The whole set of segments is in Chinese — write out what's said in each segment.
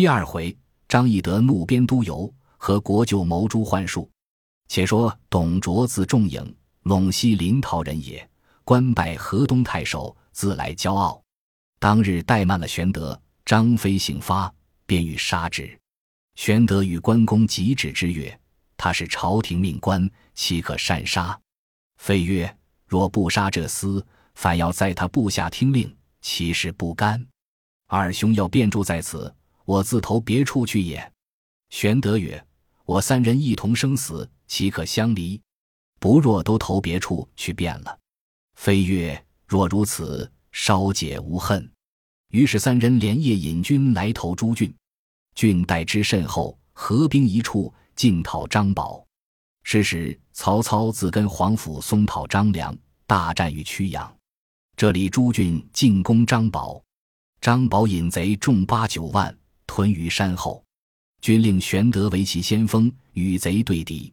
第二回，张翼德怒鞭督邮，和国舅谋诛幻术。且说董卓字仲颖，陇西临洮人也，官拜河东太守，自来骄傲。当日怠慢了玄德，张飞醒发，便欲杀之。玄德与关公急止之曰：“他是朝廷命官，岂可擅杀？”飞曰：“若不杀这厮，反要在他部下听令，其实不甘。二兄要便住在此。”我自投别处去也。玄德曰：“我三人一同生死，岂可相离？不若都投别处去便了。”飞曰：“若如此，稍解无恨。”于是三人连夜引军来投朱俊。俊待之甚厚，合兵一处，进讨张宝。是时曹操自跟黄甫松讨张良，大战于曲阳。这里朱俊进攻张宝，张宝引贼众八九万。屯于山后，军令玄德为其先锋，与贼对敌。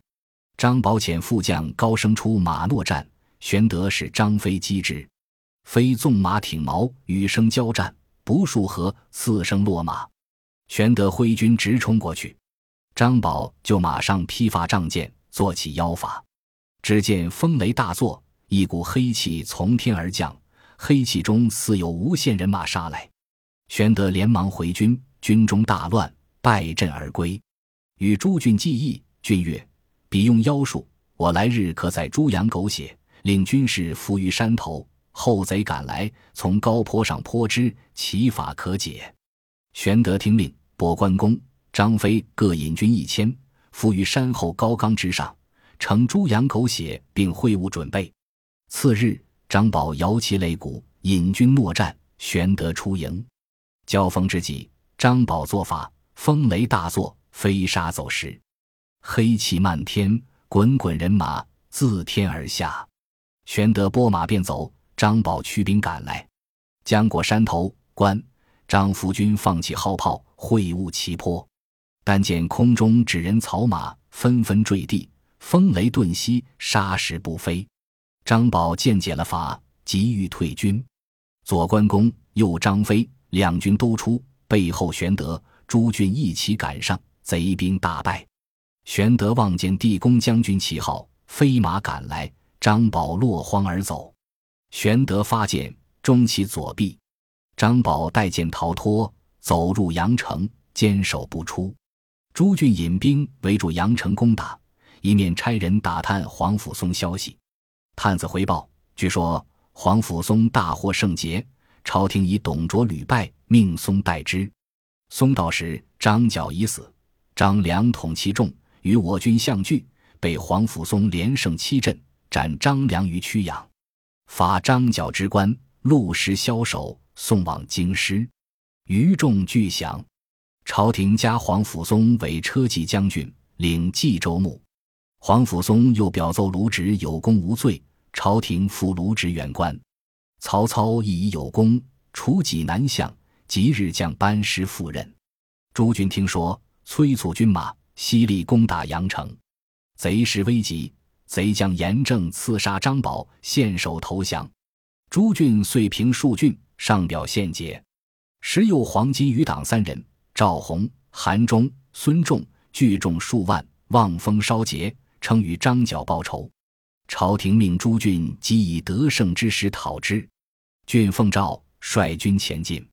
张宝遣副将高升出马槞战，玄德使张飞击之。飞纵马挺矛，与生交战，不数合，四声落马。玄德挥军直冲过去，张宝就马上披发仗剑，做起妖法。只见风雷大作，一股黑气从天而降，黑气中似有无限人马杀来。玄德连忙回军。军中大乱，败阵而归。与诸郡计议，俊曰：“彼用妖术，我来日可在猪羊狗血，令军士伏于山头。后贼赶来，从高坡上泼之，其法可解。”玄德听令，拨关公、张飞各引军一千，伏于山后高冈之上，乘猪羊狗血，并会务准备。次日，张宝摇旗擂鼓，引军搦战。玄德出营，交锋之际。张宝作法，风雷大作，飞沙走石，黑气漫天，滚滚人马自天而下。玄德拨马便走，张宝驱兵赶来，将过山头关，张福军放起号炮，会晤齐坡。但见空中纸人草马纷纷坠地，风雷顿息，沙石不飞。张宝见解了法，急欲退军。左关公，右张飞，两军都出。背后，玄德、朱俊一起赶上，贼兵大败。玄德望见地公将军旗号，飞马赶来，张宝落荒而走。玄德发剑中其左臂，张宝带剑逃脱，走入阳城，坚守不出。朱俊引兵围住阳城攻打，一面差人打探黄甫松消息。探子回报，据说黄甫松大获圣捷。朝廷以董卓屡败，命松代之。松到时，张角已死，张良统其众，与我军相拒，被黄甫松连胜七阵，斩张良于曲阳，罚张角之官，陆时枭首，送往京师。余众俱降。朝廷加黄甫松为车骑将军，领冀州牧。黄甫松又表奏卢植有功无罪，朝廷复卢植远官。曹操亦已有功，除己南向，即日将班师赴任。诸军听说，催促军马，犀利攻打阳城。贼势危急，贼将严正刺杀张宝，献首投降。朱俊遂平数郡，上表献捷。时有黄金余党三人：赵弘、韩忠、孙仲，聚众数万，望风烧劫，称与张角报仇。朝廷命朱俊即以得胜之时讨之。郡奉诏率军前进，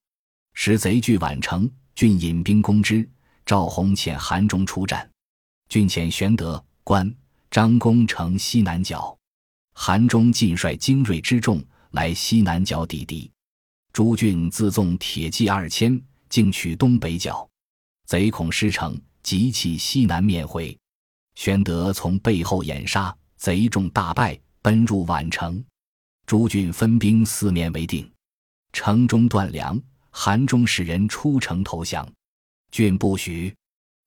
时贼据宛城，郡引兵攻之。赵弘遣韩忠出战，郡遣玄德、关张公城西南角，韩忠尽率精锐之众来西南角抵敌。朱俊自纵铁骑二千，竟取东北角，贼恐失城，急弃西南面回。玄德从背后掩杀。贼众大败，奔入宛城。诸郡分兵四面围定，城中断粮。韩忠使人出城投降，郡不许。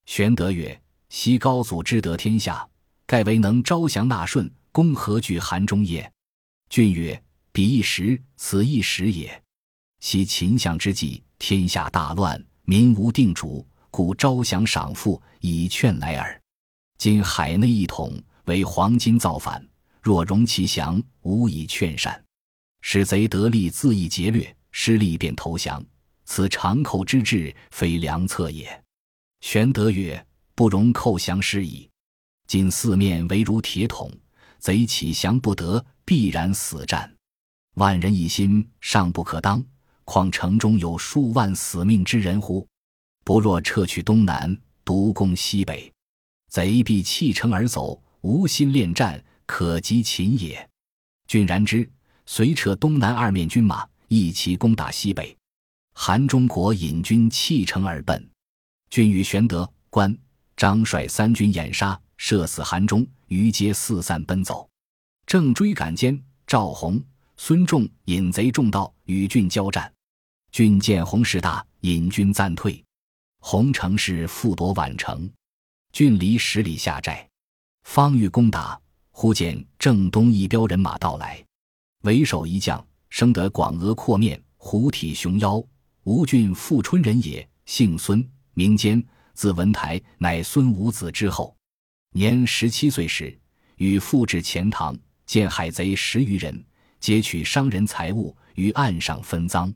玄德曰：“昔高祖之得天下，盖为能招降纳顺，公何惧韩忠也？”郡曰：“彼一时，此一时也。昔秦相之际，天下大乱，民无定主，故招降赏赋，以劝来耳。今海内一统。”为黄金造反，若容其降，无以劝善。使贼得利，自意劫掠，失利便投降。此长寇之志，非良策也。”玄德曰：“不容寇降失矣。今四面围如铁桶，贼起降不得，必然死战。万人一心，尚不可当，况城中有数万死命之人乎？不若撤去东南，独攻西北，贼必弃城而走，无心恋战，可及秦也。”俊然之，遂撤东南二面军马，一齐攻打西北。韩中国引军弃城而奔。郡与玄德、关张率三军掩杀，射死韩忠，余皆四散奔走。正追赶间，赵弘、孙仲引贼众到，与郡交战。郡见洪势大，引军暂退。洪乘势复夺宛城，郡离十里下寨，方欲攻打，忽见正东一彪人马到来，为首一将生得广额阔面，虎体熊腰，吴郡富春人也，姓孙。名坚，字文台，乃孙武子之后。年十七岁时，与父至钱塘，见海贼十余人，劫取商人财物，于岸上分赃。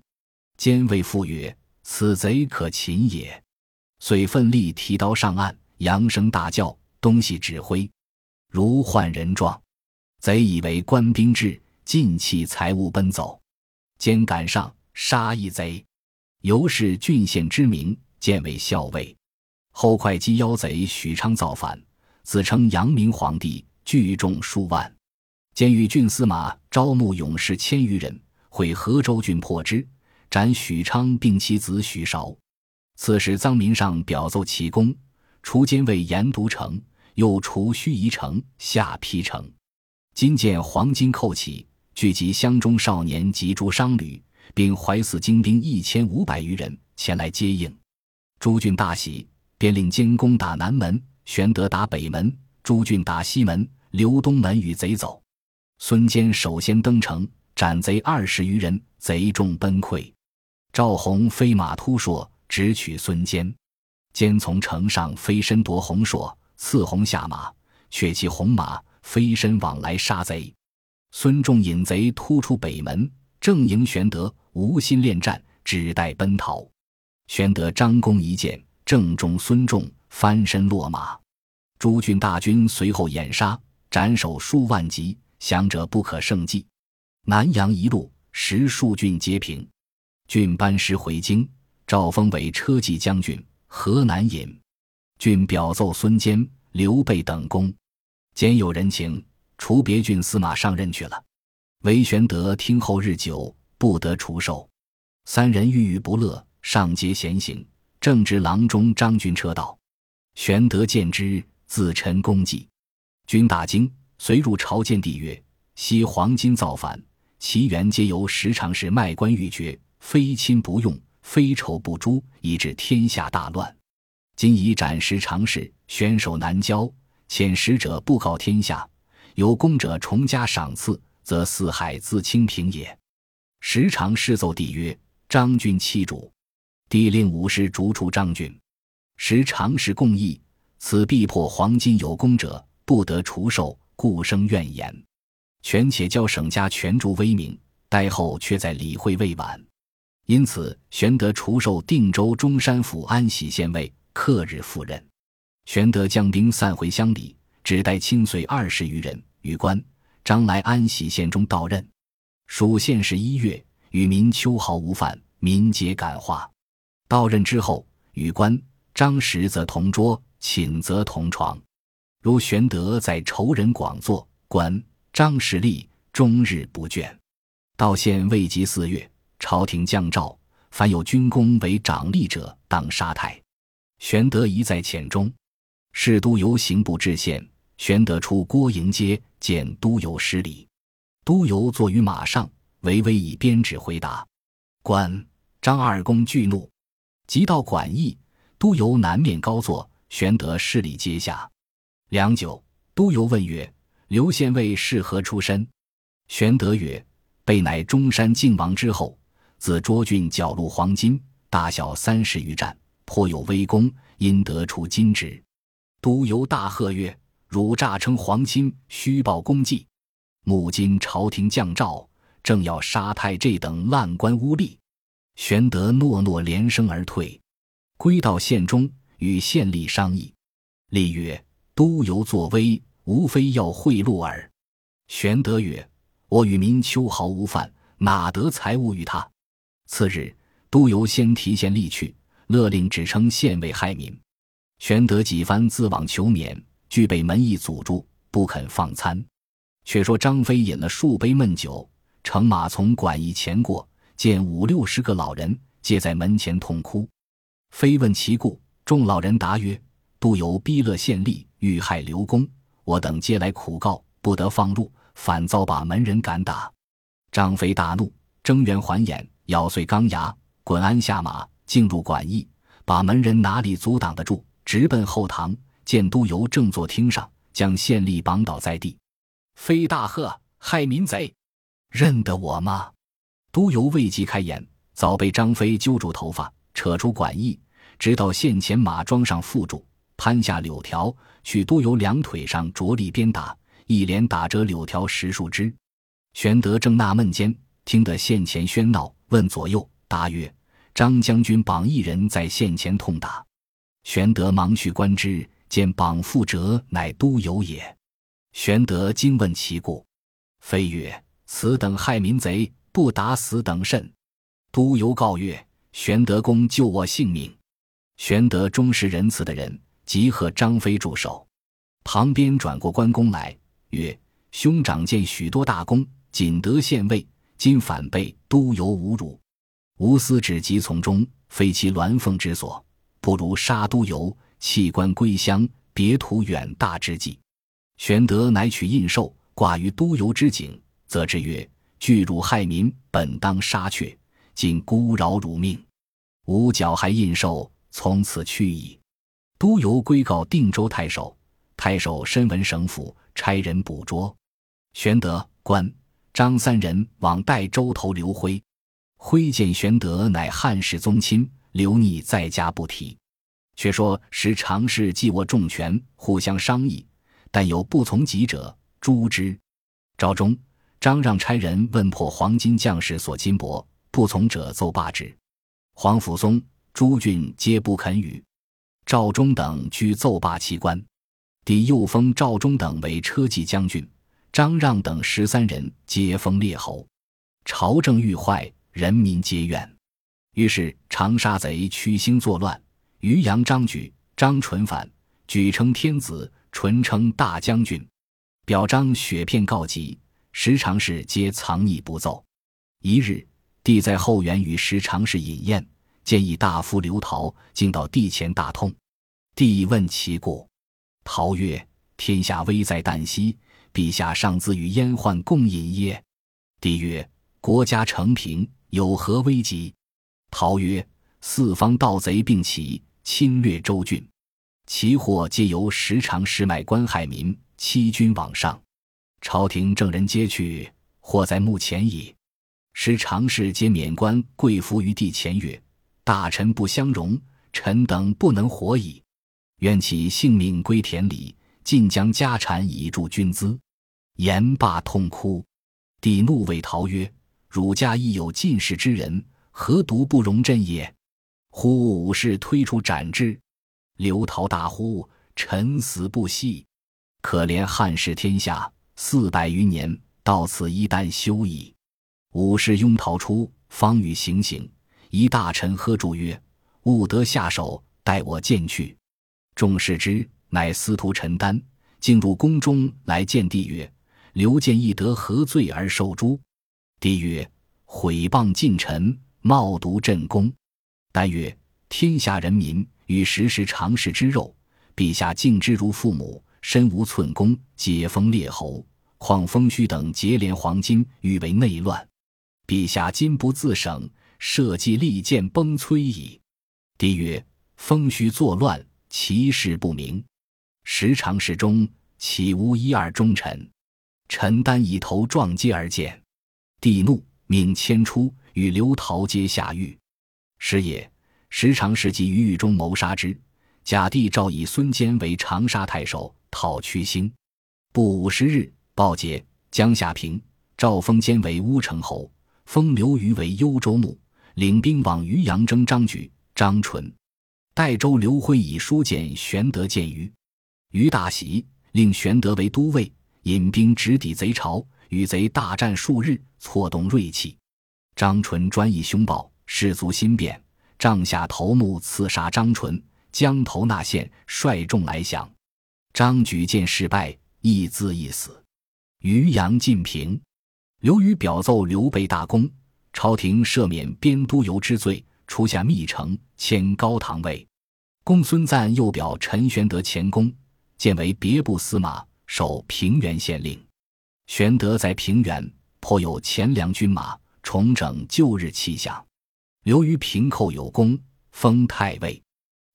坚谓父曰：“此贼可擒也。”遂奋力提刀上岸，扬声大叫，东西指挥，如唤人状。贼以为官兵至，尽弃财物奔走。兼赶上，杀一贼，由是郡县知名。建为校尉，后会稽妖贼许昌造反，自称阳明皇帝，聚众数万。监狱郡司马招募勇士千余人，会河州郡破之，斩许昌并其子许韶。刺史臧民上表奏其功，除监卫严都城，又除盱眙城、下邳城。今见黄金寇起，聚集乡中少年及诸商旅，并怀死精兵一千五百余人前来接应。朱俊大喜，便令监攻打南门，玄德打北门，朱俊打西门，留东门与贼走。孙坚首先登城，斩贼二十余人，贼众崩溃。赵弘飞马突硕，直取孙坚。坚从城上飞身夺红硕，刺红下马，却骑红马飞身往来杀贼。孙仲引贼突出北门，正迎玄德，无心恋战，只待奔逃。玄德张弓一箭，正中孙仲，翻身落马。诸郡大军随后掩杀，斩首数万级，降者不可胜计。南阳一路，十数郡皆平。郡班师回京，诏封为车骑将军、河南尹。郡表奏孙坚、刘备等功，兼有人情，除别郡司马上任去了。韦玄德听后日久，不得除授。三人郁郁不乐。上街闲行，正值郎中张军车到，玄德见之，自陈功绩。军大惊，遂入朝见帝曰：“昔黄巾造反，其源皆由时常侍卖官鬻爵，非亲不用，非仇不诛，以致天下大乱。今以斩时常侍，选手难交，遣使者布告天下，有功者重加赏赐，则四海自清平也。”时常侍奏帝曰：“张俊弃主。”帝令武士逐出张俊，时常侍共议，此必破黄金有功者，不得除授，故生怨言。权且教省家全助威名，待后却在理会未晚。因此，玄德除授定州中山府安喜县尉，克日赴任。玄德将兵散回乡里，只带亲随二十余人，与关张来安喜县中到任。属县是一月，与民秋毫无犯，民皆感化。到任之后，与关张实则同桌，寝则同床。如玄德在仇人广作，关张实立终日不倦。到县未及四月，朝廷降诏，凡有军功为长吏者，当杀太。玄德一在浅中，侍都游刑部知县。玄德出郭营街，见都邮失礼。都邮坐于马上，微微以鞭指回答。关张二公惧怒。即到馆驿，都邮南面高坐，玄德施礼阶下。良久，都邮问曰：“刘县尉是何出身？”玄德曰：“备乃中山靖王之后，自涿郡缴入黄金，大小三十余战，颇有威功，因得出金职。”都游大喝曰：“汝诈称皇亲，虚报功绩！目今朝廷降诏，正要杀太这等烂官污吏。”玄德诺诺连声而退，归到县中，与县吏商议。吏曰：“都邮作威，无非要贿赂耳。”玄德曰：“我与民秋毫无犯，哪得财物与他？”次日，都邮先提县吏去，勒令只称县尉害民。玄德几番自往求免，俱被门役阻住，不肯放餐。却说张飞饮了数杯闷酒，乘马从馆驿前过，见五六十个老人皆在门前痛哭。飞问其故，众老人答曰：“都邮逼勒县吏，欲害刘公，我等皆来苦告，不得放入，反遭把门人赶打。”张飞大怒，睁圆环眼，咬碎钢牙，滚鞍下马，进入馆驿，把门人哪里阻挡得住？直奔后堂，见都邮正坐厅上，将县吏绑倒在地。飞大喝：“害民贼，认得我吗？”都邮未及开言，早被张飞揪住头发，扯出馆驿，直到县前马桩上缚住，攀下柳条，去都邮两腿上着力鞭打，一连打折柳条十数枝。玄德正纳闷间，听得县前喧闹，问左右，答曰：“张将军绑一人在县前痛打。”玄德忙去观之，见绑缚者乃都邮也。玄德惊问其故，飞曰：“此等害民贼，不打死等甚？”都邮告曰：“玄德公救我性命。”玄德忠实仁慈的人，即贺张飞助手。旁边转过关公来，曰：“兄长见许多大功，仅得县尉，今反被都邮侮辱，无私只及从中，非其鸾凤之所。”不如杀都邮，弃官归乡，别图远大之计。玄德乃取印绶挂于都邮之井，则之曰：“拒辱害民，本当杀却，今孤饶汝命，吾缴还印绶，从此去矣。”都邮归告定州太守，太守身闻省府，差人捕捉。玄德、关张三人往代州头刘辉，挥剑玄德乃汉室宗亲。留逆在家不提。却说时常侍既握重权，互相商议，但有不从己者，诛之。赵忠，张让差人问破黄金将士所金帛，不从者奏罢之。黄甫松、朱俊皆不肯与。赵忠等俱奏罢其官。帝又封赵忠等为车骑将军，张让等十三人皆封列侯。朝政愈坏，人民皆怨。于是长沙贼屈兴作乱，渔阳张举、张纯反，举称天子，纯称大将军，表彰雪片告急。时常侍皆藏匿不奏。一日，帝在后园与时常侍饮宴，见一大夫刘陶，竟到帝前大痛。帝问其故，陶曰：“天下危在旦夕，陛下尚自与阉宦共饮耶？”帝曰：“国家承平，有何危急？”陶曰：“四方盗贼并起，侵略州郡，其祸皆由时常失卖官害民，欺君罔上。朝廷正人皆去，祸在目前矣。时常侍皆免官，跪伏于地前曰：‘大臣不相容，臣等不能活矣。愿其性命归田里，尽将家产以助军资。’言罢痛哭。帝怒谓陶曰：‘汝家亦有进士之人。’”何独不容朕也？呼武士推出斩之。刘陶大呼：“臣死不息！可怜汉室天下四百余年，到此一旦休矣。”武士拥逃出，方欲行刑。一大臣喝住曰：“勿得下手，待我见去。”众视之，乃司徒陈丹，进入宫中来见帝曰：“刘建义得何罪而受诛？”帝曰：“毁谤近臣。”冒渎朕功，但曰：天下人民与时时常食之肉，陛下敬之如父母，身无寸功，解封列侯，况封虚等结连黄金，欲为内乱。陛下今不自省，社稷利剑崩摧矣。帝曰：封虚作乱，其事不明。时常侍中岂无一二忠臣？臣单以头撞阶而见。帝怒，命迁出。与刘陶皆下狱。时也，时常侍及于狱中谋杀之。假帝诏以孙坚为长沙太守，讨屈兴。不五十日，报捷，江夏平。赵封坚为乌程侯，封刘虞为幽州牧。领兵往渔阳征张举、张纯。代州刘辉以书简玄德见于于大喜，令玄德为都尉，引兵直抵贼巢，与贼大战数日，挫动锐气。张纯专议凶暴，士卒心变，帐下头目刺杀张纯，将头纳县，率众来降。张举见事败，亦自缢死。渔阳晋平，刘于表奏刘备大功，朝廷赦免边都邮之罪，出下密呈，迁高唐尉。公孙瓒又表陈玄德前功，建为别部司马，守平原县令。玄德在平原颇有钱粮军马，重整旧日气象。刘虞平寇有功，封太尉。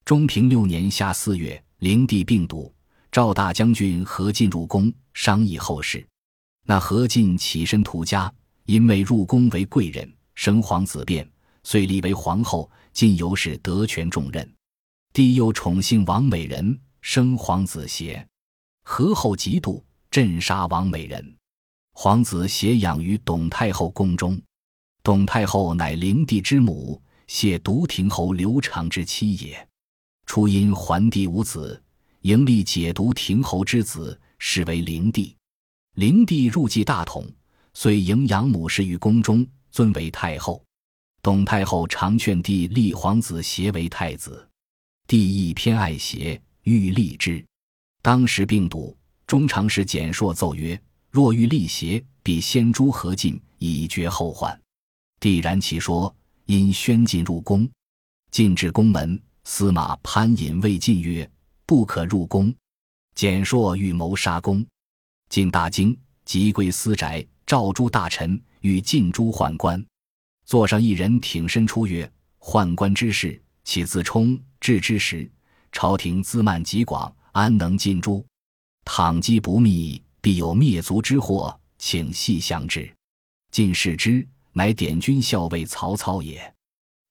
中平六年夏四月，灵帝病笃。赵大将军何进入宫商议后事，那何进起身图家，因为入宫为贵人，生皇子变，遂立为皇后。进由是得权重任。帝又宠幸王美人，生皇子协。何后嫉妒，镇杀王美人。皇子协养于董太后宫中。董太后乃灵帝之母，谢独亭侯刘长之妻也。初因桓帝无子。迎立解毒亭侯之子，是为灵帝。灵帝入继大统，遂迎养母氏于宫中，尊为太后。董太后常劝帝立皇子协为太子，帝亦偏爱协，欲立之。当时病笃，中常侍简硕奏曰：“若欲立邪，必先诛何进，以绝后患。”帝然其说，因宣进入宫，进至宫门，司马潘隐谓进曰。不可入宫。简硕欲谋杀公，进大惊，即归私宅，召诸大臣，与进诛宦官。座上一人挺身出曰：“宦官之事，岂自充至之时？朝廷资慢极广，安能尽诛？倘机不密，必有灭族之祸，请细详之。”进视之，乃点军校尉曹操也。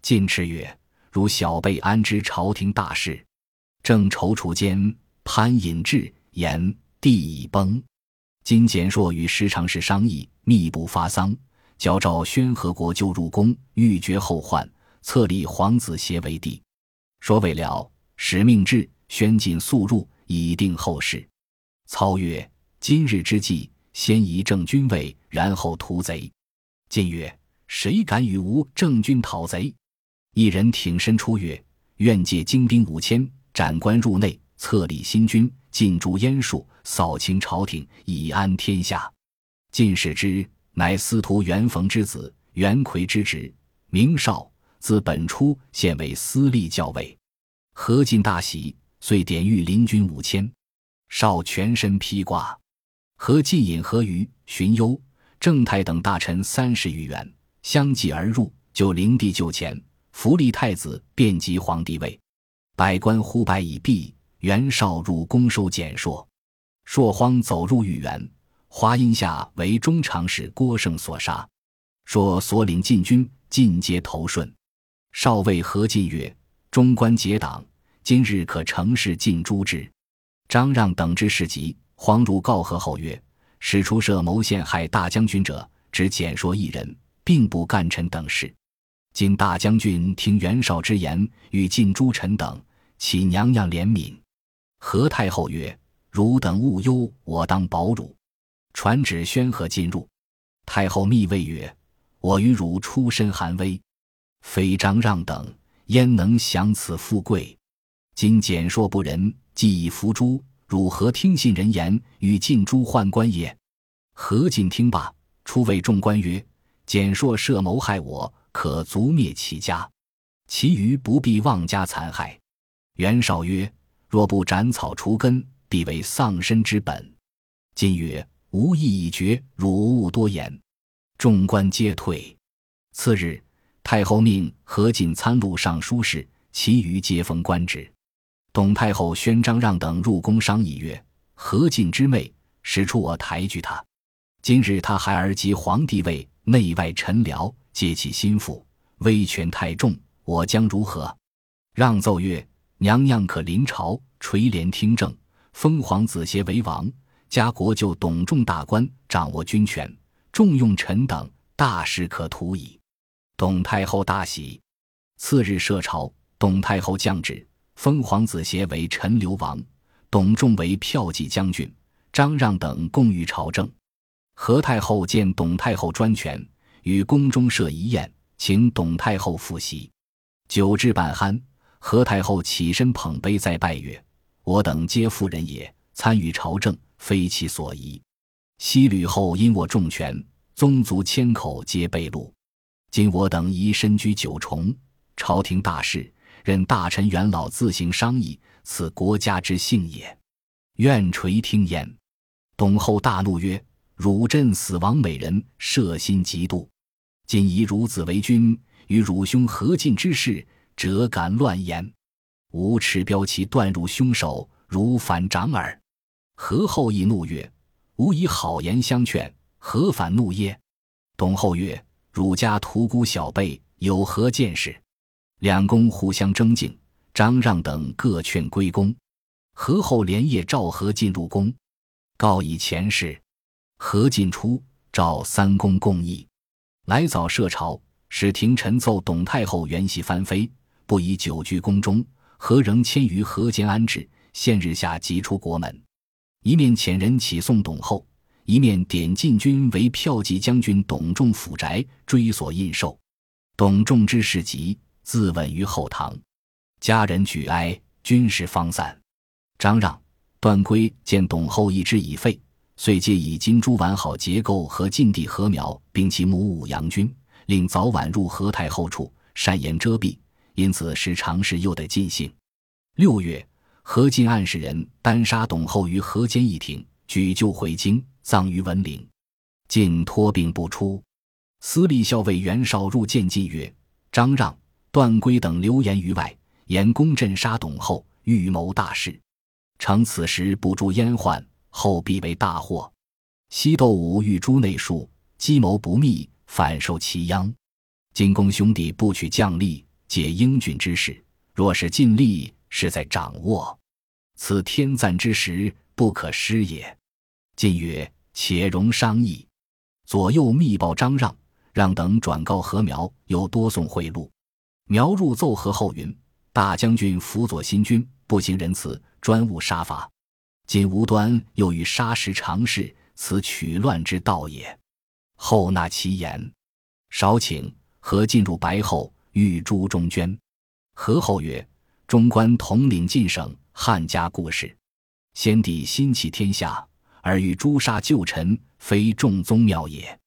进斥曰：“如小辈安知朝廷大事？”正踌躇间，潘隐至，言地已崩。今简硕与时常侍商议，密不发丧，矫诏宣和国舅入宫，欲绝后患，册立皇子协为帝。说未了，使命至，宣进速入，以定后事。操曰：“今日之计，先移正军位，然后屠贼。”晋曰：“谁敢与吾正军讨贼？”一人挺身出曰：“愿借精兵五千。”斩官入内，册立新君，尽诛阉术，扫清朝廷，以安天下。进士之，乃司徒元逢之子，元奎之侄，名绍，自本初，现为司隶校尉。何进大喜，遂典谕临军五千。绍全身披挂。何进引何虞、荀攸、郑泰等大臣三十余员，相继而入，就灵帝就前，扶立太子，遍及皇帝位。百官呼拜已毕，袁绍入宫收简硕，硕慌走入御园，华阴下为中常侍郭盛所杀。说所领禁军尽皆投顺。少尉何进曰：“中官结党，今日可乘势尽诛之。”张让等之事急，慌入告和后曰：“使出设谋陷害大将军者，只简硕一人，并不干臣等事。”今大将军听袁绍之言，与晋诸臣等，岂娘娘怜悯。何太后曰：“汝等勿忧，我当保汝。”传旨宣和进入。太后密谓曰：“我与汝出身寒微，非张让等，焉能享此富贵？今简硕不仁，既已伏诛，汝何听信人言，与晋诸宦官也？”何进听罢，出谓众官曰：“简硕设谋害我。”可族灭其家，其余不必妄加残害。袁绍曰：“若不斩草除根，必为丧身之本。”今曰：“吾意已决，汝勿多言。”众官皆退。次日，太后命何进参录尚书事，其余皆封官职。董太后宣张让等入宫商议曰：“何进之妹，使出我抬举他。今日他孩儿及皇帝位，内外臣僚。”皆其心腹，威权太重，我将如何？让奏曰：“娘娘可临朝垂帘听政，封皇子协为王，加国舅董仲大官，掌握军权，重用臣等，大事可图矣。”董太后大喜。次日设朝，董太后降旨，封皇子协为陈留王，董仲为骠骑将军，张让等共御朝政。何太后见董太后专权，与宫中设一宴，请董太后复席。酒至半酣，何太后起身捧杯再拜曰：“我等皆妇人也，参与朝政，非其所宜。昔吕后因我重权，宗族千口皆被戮。今我等已身居九重，朝廷大事，任大臣元老自行商议，此国家之幸也。愿垂听焉。”董后大怒曰：“汝朕死亡美人，摄心嫉妒，今以汝子为君。”与汝兄何进之事，辄敢乱言？吾持标旗断汝凶手，汝反掌耳！何后亦怒曰：“吾以好言相劝，何反怒耶？”董后曰：“汝家屠孤小辈，有何见识？”两公互相争竞，张让等各劝归宫。何后连夜召何进入宫，告以前事。何进出，召三公共议，来早设朝。使廷臣奏董太后原系翻飞，不宜久居宫中。何仍迁于河间安置？现日下即出国门。一面遣人启送董后，一面点禁军为骠骑将军董仲府宅追索印绶。董仲之事急，自刎于后堂。家人举哀，军士方散。张让、段珪见董后一支已废，遂借以金珠完好结构和晋帝何苗，并其母武阳君。令早晚入何太后处，善言遮蔽，因此时常事又得尽兴。六月，何进暗使人单杀董后于河间一庭，举柩回京，葬于文陵。晋托病不出，司隶校尉袁绍入见晋曰：“张让、段珪等流言于外，言公镇杀董后，预谋大事。乘此时不诛阉宦，后必为大祸。西窦武欲诛内庶，计谋不密。”反受其殃，进公兄弟不取将吏，解英俊之事。若是尽力，是在掌握，此天赞之时，不可失也。晋曰：“且容商议。”左右密报张让，让等转告何苗，又多送贿赂。苗入奏何后云：“大将军辅佐新君，不行仁慈，专务杀伐。今无端又欲杀时常事，此取乱之道也。”后纳其言，少请何进入白后，欲诛中捐。何后曰：“中官统领晋省，汉家故事。先帝心起天下，而欲诛杀旧臣，非众宗庙也。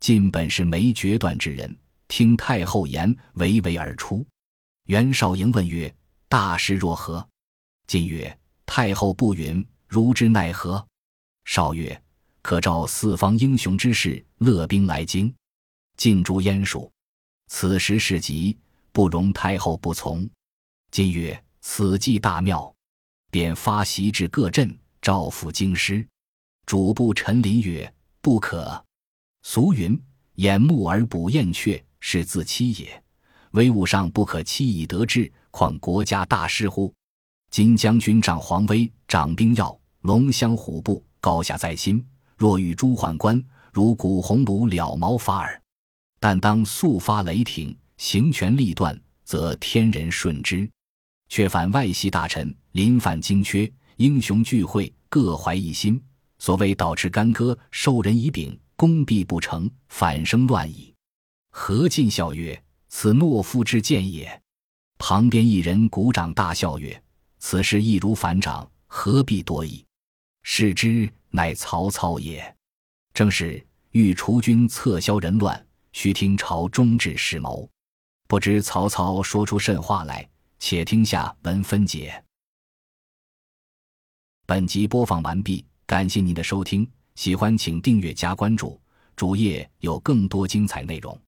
晋本是没决断之人，听太后言，娓娓而出。”袁绍迎问曰：“大事若何？”晋曰：“太后不允，如之奈何？”绍曰。可召四方英雄之士，勒兵来京，尽诛燕蜀。此时事急，不容太后不从。今曰此计大妙，便发檄至各镇，召赴京师。主簿陈琳曰：“不可。俗云：掩目而捕燕雀，是自欺也。威武上不可欺以得志，况国家大事乎？今将军长皇威，掌兵要，龙骧虎步，高下在心。”若遇诸宦官，如古红炉了毛发耳。但当速发雷霆，行权力断，则天人顺之。却反外系大臣，临犯精缺，英雄聚会，各怀一心。所谓导致干戈，授人以柄，功必不成，反生乱矣。何进笑曰：“此懦夫之见也。”旁边一人鼓掌大笑曰：“此事易如反掌，何必多疑？视之。”乃曹操也，正是欲除君策销人乱，须听朝中志士谋。不知曹操说出甚话来？且听下文分解。本集播放完毕，感谢您的收听，喜欢请订阅加关注，主页有更多精彩内容。